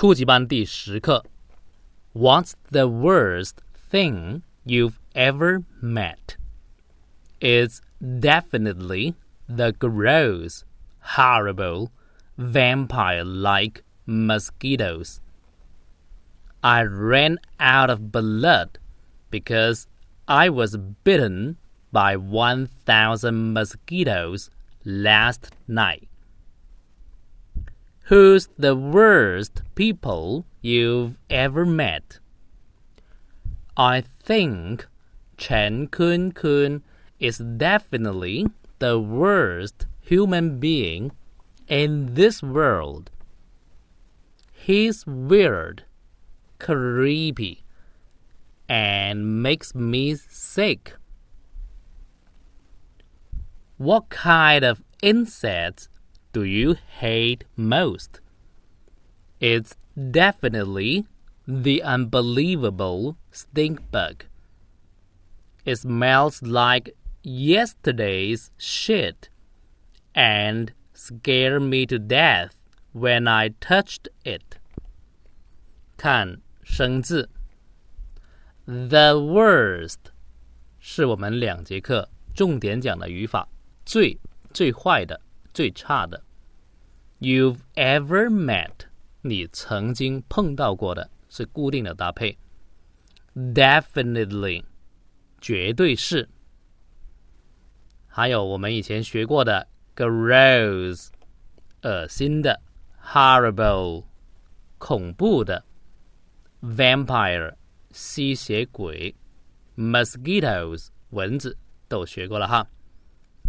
初级班第十课。What's the worst thing you've ever met? It's definitely the gross, horrible, vampire-like mosquitoes. I ran out of blood because I was bitten by 1,000 mosquitoes last night. Who's the worst people you've ever met? I think Chen Kun Kun is definitely the worst human being in this world. He's weird, creepy, and makes me sick. What kind of insects do you hate most? It's definitely the unbelievable stink bug. It smells like yesterday's shit and scared me to death when I touched it. 看生字，the worst 是我们两节课重点讲的语法，最最坏的。 最差的。You've ever met，你曾经碰到过的是固定的搭配。Definitely，绝对是。还有我们以前学过的 gross，恶心的；horrible，恐怖的；vampire，吸血鬼；mosquitoes，蚊子都学过了哈。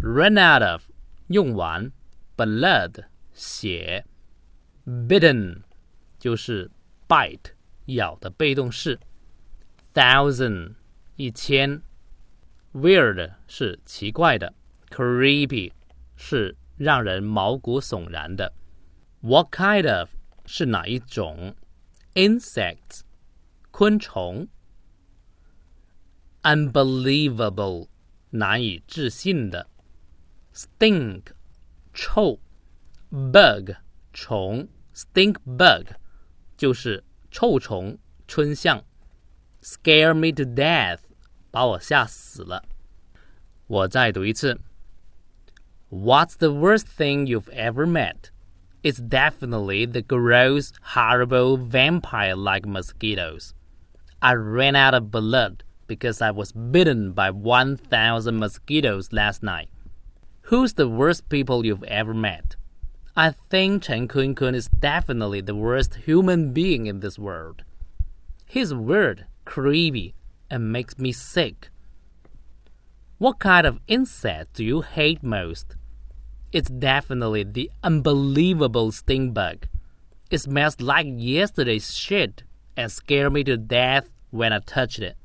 Run out of。 用完，blood 血，bitten 就是 bite 咬的被动式，thousand 一千，weird 是奇怪的，creepy 是让人毛骨悚然的，what kind of 是哪一种，insects 昆虫，unbelievable 难以置信的。stink 臭，bug 虫，stink bug 就是臭虫椿象，scare me to death 把我吓死了。我再读一次，What's the worst thing you've ever met? It's definitely the gross, horrible vampire-like mosquitoes. I ran out of blood because I was bitten by 1,000 mosquitoes last night. Who's the worst people you've ever met? I think Chen Kun Kun is definitely the worst human being in this world. He's weird, creepy, and makes me sick. What kind of insect do you hate most? It's definitely the unbelievable stink bug. It smells like yesterday's shit and scared me to death when I touched it.